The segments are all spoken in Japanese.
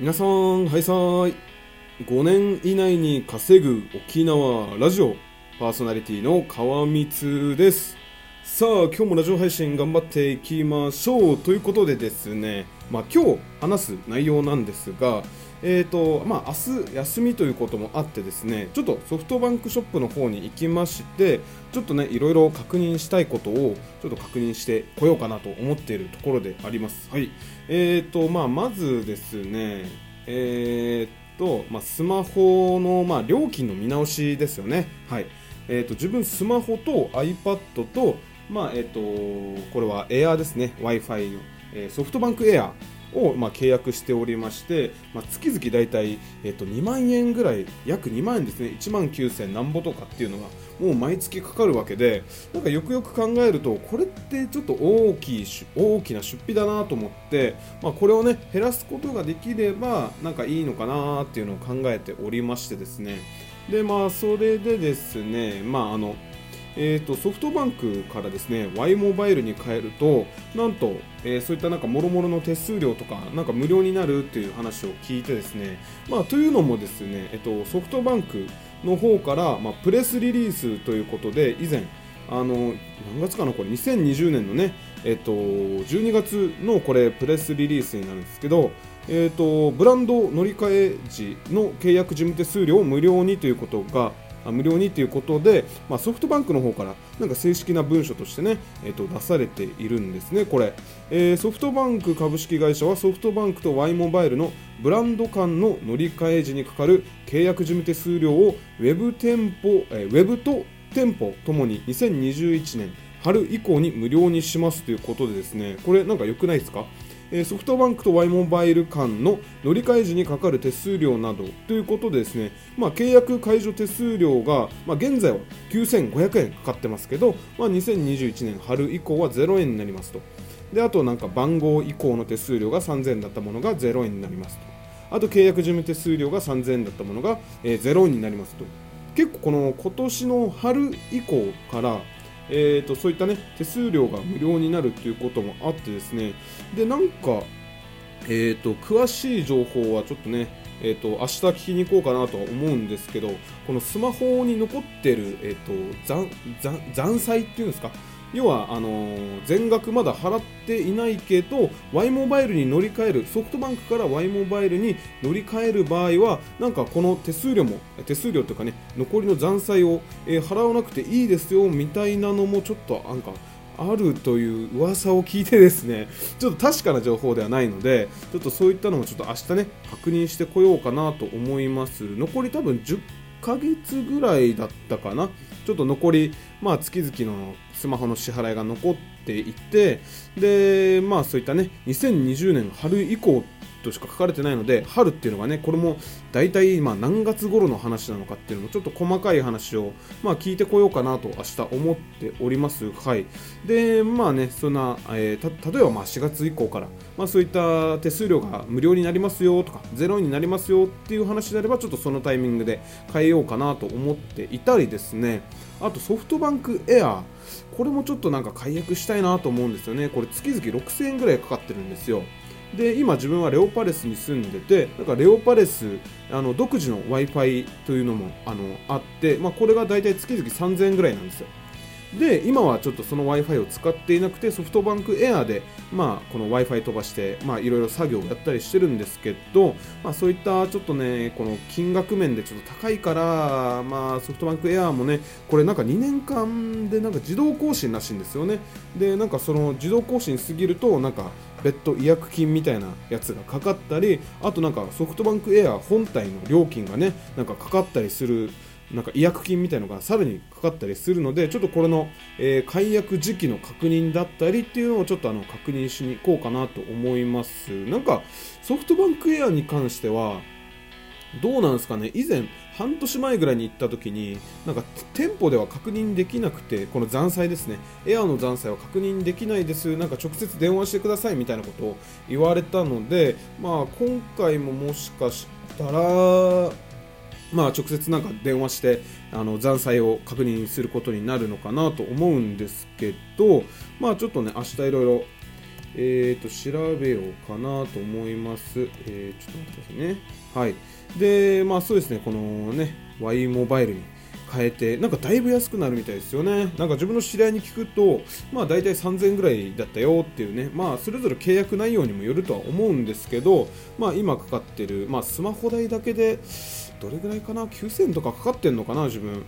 皆さん、はいさーい。5年以内に稼ぐ沖縄ラジオパーソナリティの川光です。さあ、今日もラジオ配信頑張っていきましょう。ということでですね、まあ今日話す内容なんですが、えーとまあ、明日休みということもあってですねちょっとソフトバンクショップの方に行きましてちょっとねいろいろ確認したいことをちょっと確認してこようかなと思っているところであります。はいえーとまあ、まずですね、えーとまあ、スマホの、まあ、料金の見直しですよね。はいえーと、自分スマホと iPad と、まあえーと、これは Air ですね。Wi-Fi の、えー、ソフトバンク Air を、まあ、契約しておりまして、まあ、月々だいたい、えっと、2万円ぐらい約2万円ですね。1万9000なんぼとかっていうのがもう毎月かかるわけでなんかよくよく考えるとこれってちょっと大きい大きな出費だなと思って、まあ、これをね減らすことができればなんかいいのかなっていうのを考えておりましてですね。でまあそれでですねまああのえーと、ソフトバンクからですね Y モバイルに変えるとなんと、えー、そういったなんか諸々の手数料とかなんか無料になるっていう話を聞いてですね、まあ、というのもですね、えっと、ソフトバンクの方から、まあ、プレスリリースということで以前あの何月かなこれ2020年のね、えっと、12月のこれプレスリリースになるんですけどえー、とブランド乗り換え時の契約事務手数料を無料にということが無料にということで、まあ、ソフトバンクの方からなんか正式な文書としてね、えー、と出されているんですね、これ、えー、ソフトバンク株式会社はソフトバンクと Y モバイルのブランド間の乗り換え時にかかる契約事務手数料をウェブ店舗、えー、ウェブと店舗ともに2021年春以降に無料にしますということでですね、これなんか良くないですか？ソフトバンクと Y モバイル間の乗り換え時にかかる手数料などということでですね、まあ、契約解除手数料が、まあ、現在は9500円かかってますけど、まあ、2021年春以降は0円になりますと。であとなんか番号以降の手数料が3000円だったものが0円になりますと。あと契約事務手数料が3000円だったものが、え、0円になりますと。結構この今年の春以降からえーと、そういった、ね、手数料が無料になるということもあってですね。でなんか、えーと、詳しい情報はちょっとね、えーと、明日聞きに行こうかなとは思うんですけどこのスマホに残ってる、えー、と残残債っていうんですか？要はあのー、全額まだ払っていないけど Y モバイルに乗り換えるソフトバンクから Y モバイルに乗り換える場合はなんかこの手数料も手数料というかね残りの残債を、えー、払わなくていいですよみたいなのもちょっとなんかあるという噂を聞いてですね。ちょっと確かな情報ではないのでちょっとそういったのもちょっと明日ね確認してこようかなと思います。残り多分10ヶ月ぐらいだったかな。ちょっと残り、まあ、月々のスマホの支払いが残っていてでまあそういったね2020年春以降としか書かれてないので春っていうのがねこれも大体今何月頃の話なのかっていうのもちょっと細かい話をまあ聞いてこようかなと明日思っております。はい。でまあねそんな、えー、例えばまあ4月以降からまあそういった手数料が無料になりますよとかゼロになりますよっていう話であればちょっとそのタイミングで変えようかなと思っていたりですね。あとソフトバンクエアこれもちょっとなんか解約したいなと思うんですよね。これ月々6000円ぐらいかかってるんですよ。で今自分はレオパレスに住んでてなんかレオパレスあの独自の w i f i というのもあのあって、まあ、これが大体月々3000円ぐらいなんですよ。で今はちょっとその w i f i を使っていなくてソフトバンクエアで、まあ、この w i f i 飛ばしていろいろ作業をやったりしてるんですけど、まあ、そういったちょっとねこの金額面でちょっと高いから、まあ、ソフトバンクエアもねこれなんか2年間でなんか自動更新らしいんですよね。でなんかその自動更新すぎるとなんか別途違約金みたいなやつがかかったりあとなんかソフトバンクエア本体の料金がねなんかかかったりするなんか違約金みたいのがさらにかかったりするのでちょっとこれの、えー、解約時期の確認だったりっていうのをちょっとあの確認しに行こうかなと思います。なんかソフトバンクエアに関してはどうなんですかね？以前半年前ぐらいに行った時になんか店舗では確認できなくてこの残債ですね。エアの残債は確認できないです。なんか直接電話してくださいみたいなことを言われたのでまあ今回ももしかしたらまあ、直接なんか電話してあの残債を確認することになるのかなと思うんですけど、まあ、ちょっとね明日いろいろえー、と調べようかなと思います。えー、ちょっと待ってくださいね。はい。で、まあそうですね、このね、Y モバイルに変えて、なんかだいぶ安くなるみたいですよね。なんか自分の知り合いに聞くと、まあ大体3000円ぐらいだったよっていうね、まあそれぞれ契約内容にもよるとは思うんですけど、まあ今かかってる、まあスマホ代だけで、どれぐらいかな、9000円とかかかってんのかな、自分。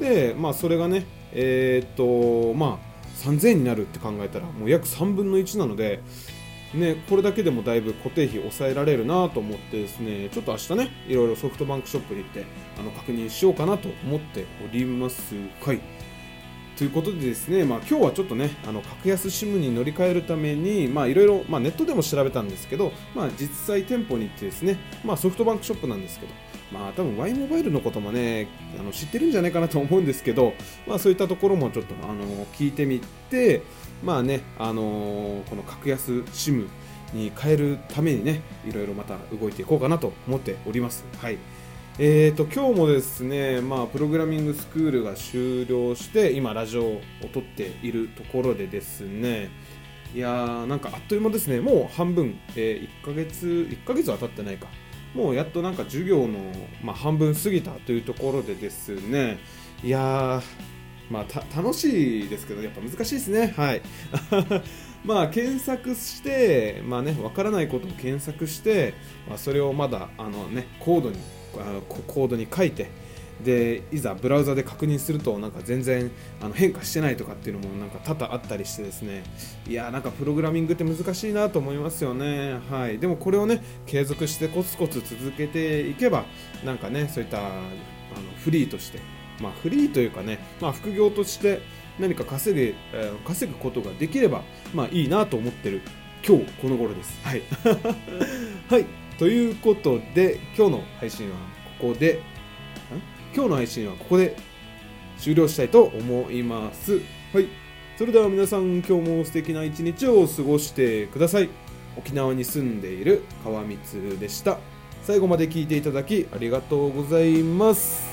で、まあそれがね、えー、っと、まあ、3000円になるって考えたらもう約3分の1なので、ね、これだけでもだいぶ固定費抑えられるなと思ってですねちょっと明日ねいろいろソフトバンクショップに行ってあの確認しようかなと思っております。はいということでですね、まあ、今日はちょっとねあの格安 SIM に乗り換えるためにいろいろ、ネットでも調べたんですけど、まあ、実際店舗に行ってですね、まあ、ソフトバンクショップなんですけどまあ多分 Y モバイルのこともねあの知ってるんじゃないかなと思うんですけど、まあ、そういったところもちょっとあの聞いてみてまあねあのこの格安 SIM に変えるためにねいろいろまた動いていこうかなと思っております。はい。えーと今日もですね、まあ、プログラミングスクールが終了して今ラジオを撮っているところでですねいやーなんかあっという間ですね。もう半分、えー1ヶ月1ヶ月は経ってないか。もうやっとなんか授業の、まあ、半分過ぎたというところでですね。いやーまあ楽しいですけどやっぱ難しいですね。はい。まあ検索してまあねわからないことを検索して、まあ、それをまだあのねコードにあココードに書いてでいざブラウザで確認するとなんか全然あの変化してないとかっていうのもなんか多々あったりしてですね。いやーなんかプログラミングって難しいなと思いますよね。はい。でもこれをね継続してコツコツ続けていけばなんかねそういったあのフリーとしてまあフリーというかねまあ副業として何か稼ぐ、えー稼ぐことができればまあいいなと思ってる今日この頃です。はい。はい。ということで今日の配信はここで。今日の配信はここで終了したいと思います。はい。それでは皆さん今日も素敵な一日を過ごしてください。沖縄に住んでいる川光でした。最後まで聞いていただきありがとうございます